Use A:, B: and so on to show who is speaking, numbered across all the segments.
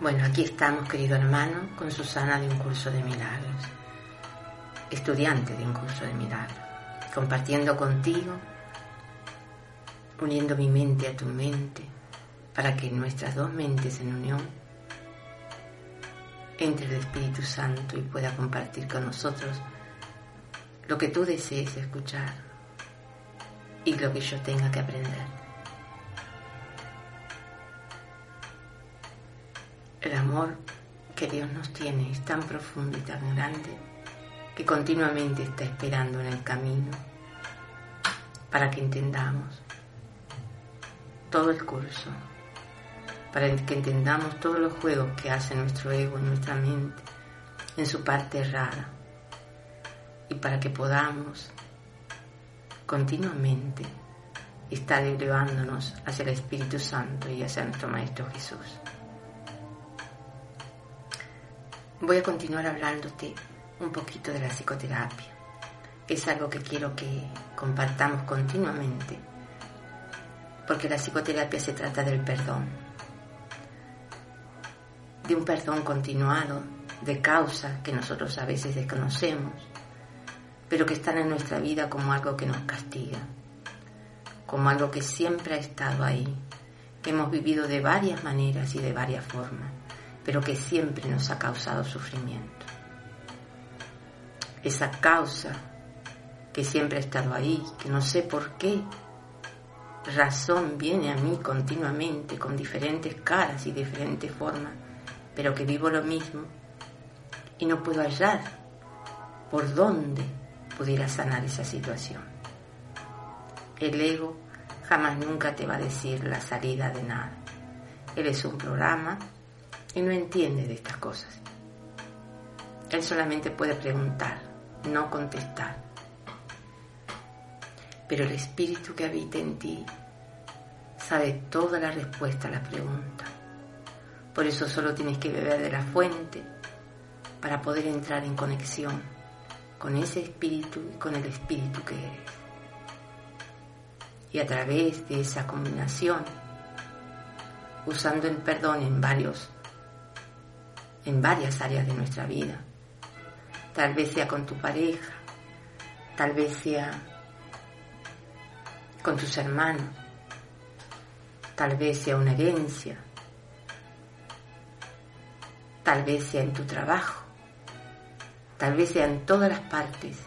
A: Bueno, aquí estamos, querido hermano, con Susana de un curso de milagros, estudiante de un curso de milagros, compartiendo contigo, uniendo mi mente a tu mente, para que nuestras dos mentes en unión entre el Espíritu Santo y pueda compartir con nosotros lo que tú desees escuchar y lo que yo tenga que aprender. El amor que Dios nos tiene es tan profundo y tan grande que continuamente está esperando en el camino para que entendamos todo el curso, para que entendamos todos los juegos que hace nuestro ego en nuestra mente, en su parte errada, y para que podamos continuamente estar elevándonos hacia el Espíritu Santo y hacia nuestro Maestro Jesús. Voy a continuar hablándote un poquito de la psicoterapia. Es algo que quiero que compartamos continuamente, porque la psicoterapia se trata del perdón, de un perdón continuado, de causas que nosotros a veces desconocemos, pero que están en nuestra vida como algo que nos castiga, como algo que siempre ha estado ahí, que hemos vivido de varias maneras y de varias formas pero que siempre nos ha causado sufrimiento. Esa causa que siempre ha estado ahí, que no sé por qué razón viene a mí continuamente con diferentes caras y diferentes formas, pero que vivo lo mismo y no puedo hallar por dónde pudiera sanar esa situación. El ego jamás nunca te va a decir la salida de nada. Él es un programa y no entiende de estas cosas. Él solamente puede preguntar, no contestar. Pero el espíritu que habita en ti sabe toda la respuesta a la pregunta. Por eso solo tienes que beber de la fuente para poder entrar en conexión con ese espíritu y con el espíritu que eres. Y a través de esa combinación, usando el perdón en varios en varias áreas de nuestra vida. Tal vez sea con tu pareja, tal vez sea con tus hermanos, tal vez sea una herencia, tal vez sea en tu trabajo, tal vez sea en todas las partes.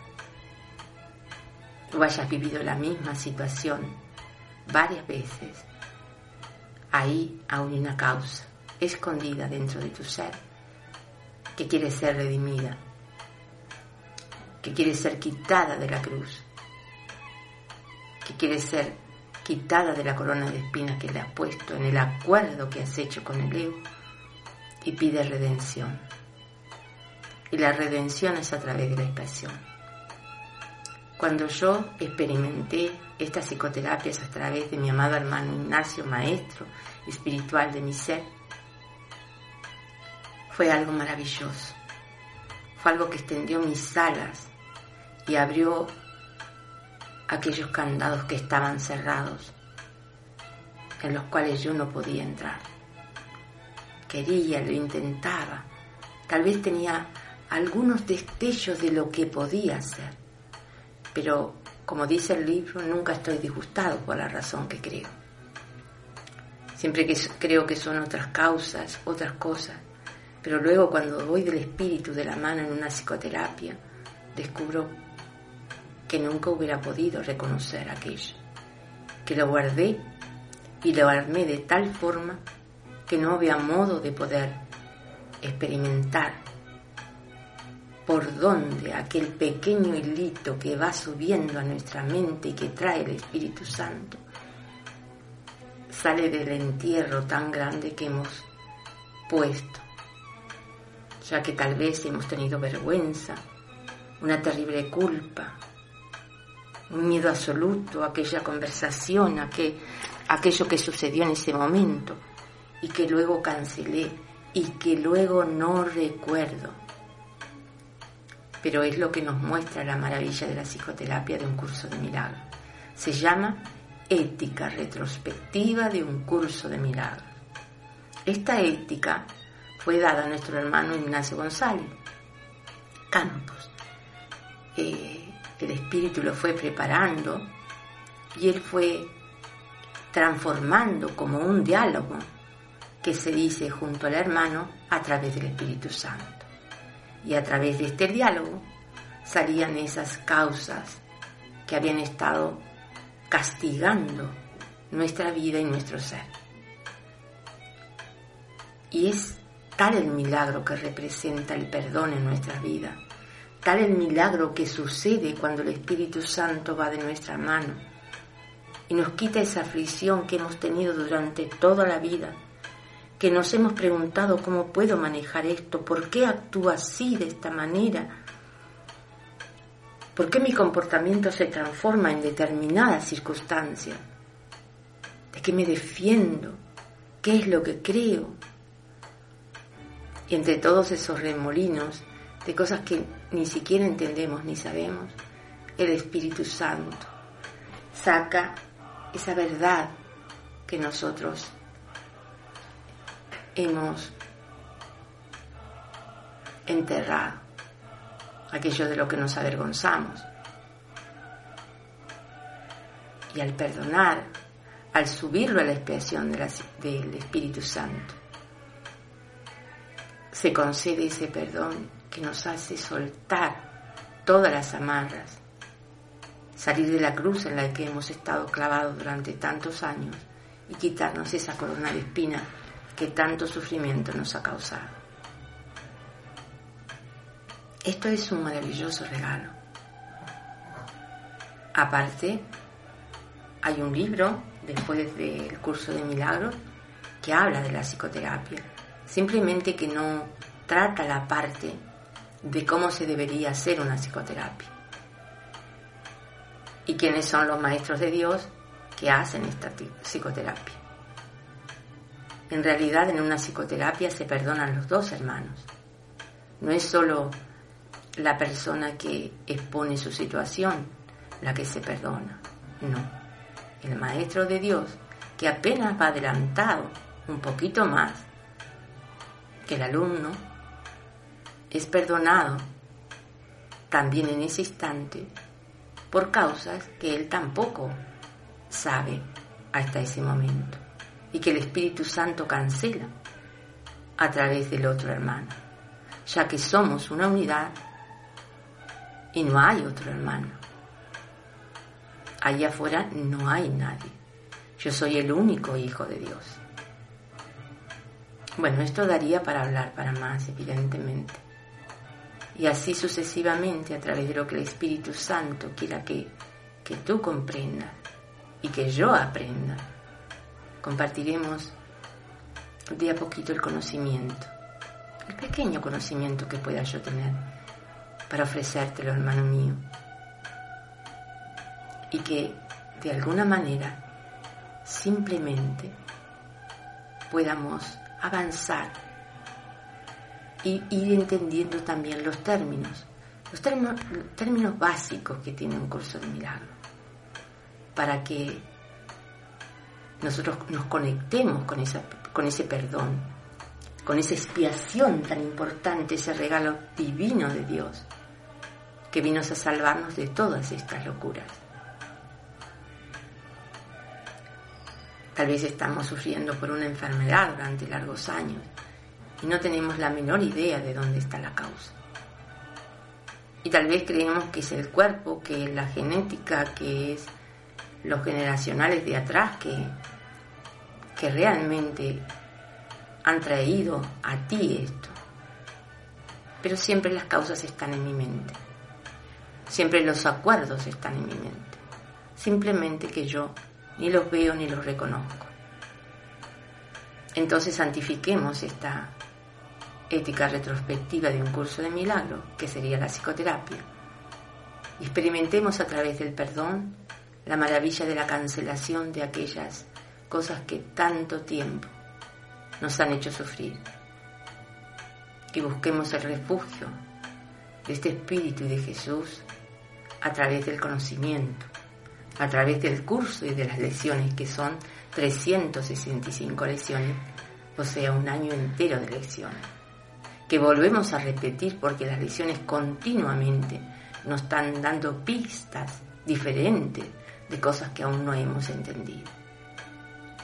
A: Tú hayas vivido la misma situación varias veces. Ahí aún hay una causa escondida dentro de tu ser que quiere ser redimida, que quiere ser quitada de la cruz, que quiere ser quitada de la corona de espinas que le has puesto en el acuerdo que has hecho con el ego y pide redención. Y la redención es a través de la expresión. Cuando yo experimenté estas psicoterapias a través de mi amado hermano Ignacio, maestro espiritual de mi ser, fue algo maravilloso. Fue algo que extendió mis alas y abrió aquellos candados que estaban cerrados, en los cuales yo no podía entrar. Quería, lo intentaba, tal vez tenía algunos destellos de lo que podía hacer, pero como dice el libro, nunca estoy disgustado por la razón que creo. Siempre que creo que son otras causas, otras cosas, pero luego cuando voy del espíritu de la mano en una psicoterapia, descubro que nunca hubiera podido reconocer aquello, que lo guardé y lo armé de tal forma que no había modo de poder experimentar por dónde aquel pequeño hilito que va subiendo a nuestra mente y que trae el Espíritu Santo sale del entierro tan grande que hemos puesto ya que tal vez hemos tenido vergüenza, una terrible culpa, un miedo absoluto a aquella conversación, a aquello que sucedió en ese momento y que luego cancelé y que luego no recuerdo. Pero es lo que nos muestra la maravilla de la psicoterapia de un curso de milagro. Se llama ética retrospectiva de un curso de milagro. Esta ética fue dada a nuestro hermano Ignacio González Campos. Eh, el espíritu lo fue preparando y él fue transformando como un diálogo que se dice junto al hermano a través del Espíritu Santo. Y a través de este diálogo salían esas causas que habían estado castigando nuestra vida y nuestro ser. Y es tal el milagro que representa el perdón en nuestra vida, tal el milagro que sucede cuando el Espíritu Santo va de nuestra mano y nos quita esa aflicción que hemos tenido durante toda la vida, que nos hemos preguntado cómo puedo manejar esto, por qué actúo así, de esta manera, por qué mi comportamiento se transforma en determinadas circunstancias, de qué me defiendo, qué es lo que creo. Y entre todos esos remolinos de cosas que ni siquiera entendemos ni sabemos, el Espíritu Santo saca esa verdad que nosotros hemos enterrado, aquello de lo que nos avergonzamos. Y al perdonar, al subirlo a la expiación del Espíritu Santo, se concede ese perdón que nos hace soltar todas las amarras salir de la cruz en la que hemos estado clavados durante tantos años y quitarnos esa corona de espina que tanto sufrimiento nos ha causado. Esto es un maravilloso regalo. Aparte, hay un libro después del curso de milagros que habla de la psicoterapia, simplemente que no trata la parte de cómo se debería hacer una psicoterapia y quiénes son los maestros de Dios que hacen esta psicoterapia. En realidad en una psicoterapia se perdonan los dos hermanos. No es solo la persona que expone su situación la que se perdona, no. El maestro de Dios, que apenas va adelantado un poquito más que el alumno, es perdonado también en ese instante por causas que él tampoco sabe hasta ese momento y que el Espíritu Santo cancela a través del otro hermano, ya que somos una unidad y no hay otro hermano. Allá afuera no hay nadie. Yo soy el único hijo de Dios. Bueno, esto daría para hablar para más, evidentemente y así sucesivamente a través de lo que el Espíritu Santo quiera que, que tú comprendas y que yo aprenda. Compartiremos de a poquito el conocimiento, el pequeño conocimiento que pueda yo tener para ofrecértelo, hermano mío, y que de alguna manera simplemente podamos avanzar y ir entendiendo también los términos, los términos, básicos que tiene un curso de milagro, para que nosotros nos conectemos con, esa, con ese perdón, con esa expiación tan importante, ese regalo divino de Dios, que vino a salvarnos de todas estas locuras. Tal vez estamos sufriendo por una enfermedad durante largos años y no tenemos la menor idea de dónde está la causa. Y tal vez creemos que es el cuerpo, que es la genética, que es los generacionales de atrás que, que realmente han traído a ti esto. Pero siempre las causas están en mi mente. Siempre los acuerdos están en mi mente. Simplemente que yo ni los veo ni los reconozco. Entonces santifiquemos esta ética retrospectiva de un curso de milagro, que sería la psicoterapia. Experimentemos a través del perdón la maravilla de la cancelación de aquellas cosas que tanto tiempo nos han hecho sufrir. Y busquemos el refugio de este Espíritu y de Jesús a través del conocimiento, a través del curso y de las lecciones, que son 365 lecciones o sea, un año entero de lecciones, que volvemos a repetir porque las lecciones continuamente nos están dando pistas diferentes de cosas que aún no hemos entendido.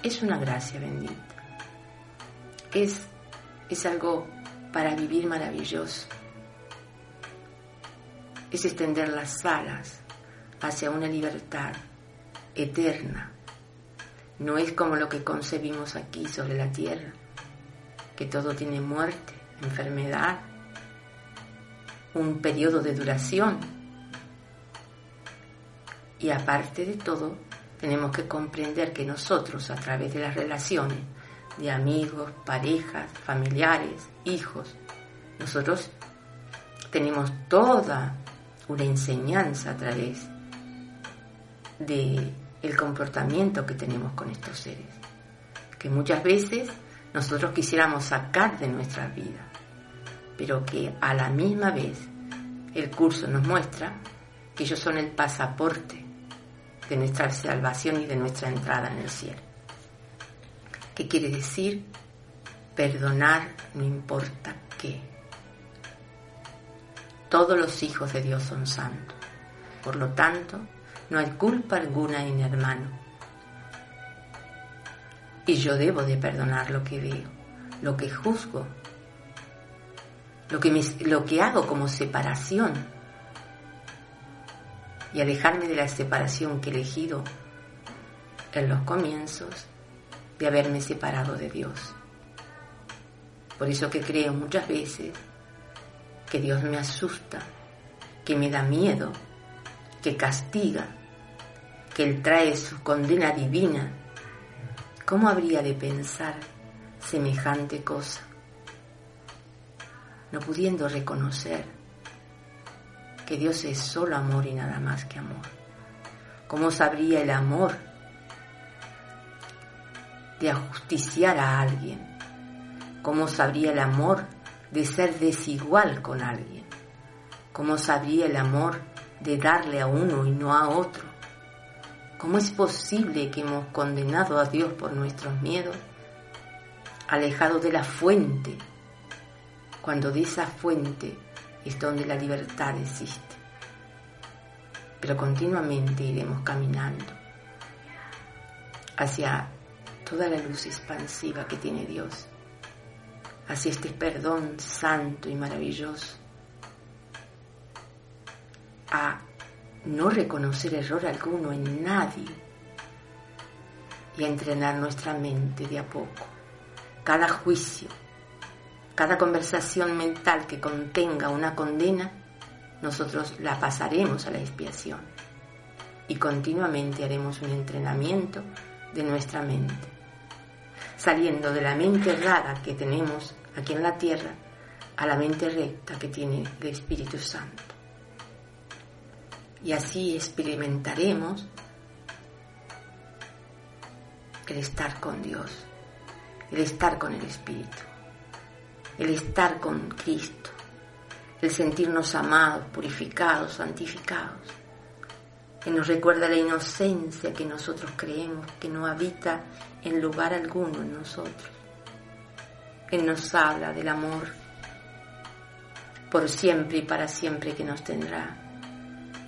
A: Es una gracia bendita. Es, es algo para vivir maravilloso. Es extender las alas hacia una libertad eterna. No es como lo que concebimos aquí sobre la tierra, que todo tiene muerte, enfermedad, un periodo de duración. Y aparte de todo, tenemos que comprender que nosotros, a través de las relaciones de amigos, parejas, familiares, hijos, nosotros tenemos toda una enseñanza a través de el comportamiento que tenemos con estos seres, que muchas veces nosotros quisiéramos sacar de nuestra vida, pero que a la misma vez el curso nos muestra que ellos son el pasaporte de nuestra salvación y de nuestra entrada en el cielo. ¿Qué quiere decir? Perdonar no importa qué. Todos los hijos de Dios son santos. Por lo tanto, no hay culpa alguna en hermano. Y yo debo de perdonar lo que veo, lo que juzgo, lo que, lo que hago como separación y alejarme de la separación que he elegido en los comienzos de haberme separado de Dios. Por eso que creo muchas veces que Dios me asusta, que me da miedo, que castiga, que Él trae su condena divina. ¿Cómo habría de pensar semejante cosa? No pudiendo reconocer que Dios es solo amor y nada más que amor. ¿Cómo sabría el amor de ajusticiar a alguien? ¿Cómo sabría el amor de ser desigual con alguien? ¿Cómo sabría el amor de darle a uno y no a otro? ¿Cómo es posible que hemos condenado a Dios por nuestros miedos, alejado de la fuente, cuando de esa fuente es donde la libertad existe? Pero continuamente iremos caminando hacia toda la luz expansiva que tiene Dios, hacia este perdón santo y maravilloso, a no reconocer error alguno en nadie y a entrenar nuestra mente de a poco. Cada juicio, cada conversación mental que contenga una condena, nosotros la pasaremos a la expiación y continuamente haremos un entrenamiento de nuestra mente, saliendo de la mente errada que tenemos aquí en la tierra a la mente recta que tiene el Espíritu Santo y así experimentaremos el estar con Dios, el estar con el Espíritu, el estar con Cristo, el sentirnos amados, purificados, santificados. que nos recuerda la inocencia que nosotros creemos que no habita en lugar alguno en nosotros. Él nos habla del amor por siempre y para siempre que nos tendrá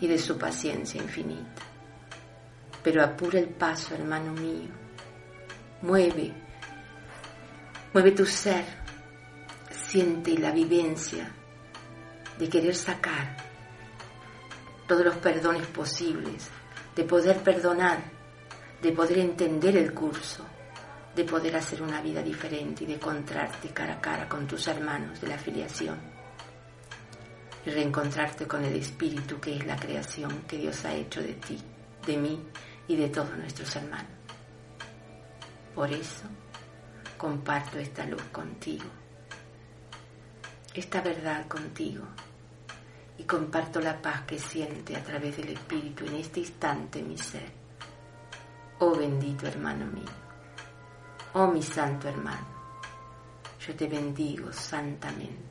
A: y de su paciencia infinita. Pero apura el paso, hermano mío. Mueve, mueve tu ser, siente la vivencia de querer sacar todos los perdones posibles, de poder perdonar, de poder entender el curso, de poder hacer una vida diferente y de encontrarte cara a cara con tus hermanos de la afiliación y reencontrarte con el Espíritu que es la creación que Dios ha hecho de ti, de mí y de todos nuestros hermanos. Por eso comparto esta luz contigo, esta verdad contigo y comparto la paz que siente a través del Espíritu en este instante mi ser. Oh bendito hermano mío, oh mi santo hermano, yo te bendigo santamente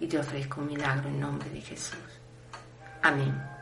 A: y te ofrezco un milagro en nombre de Jesús. Amén.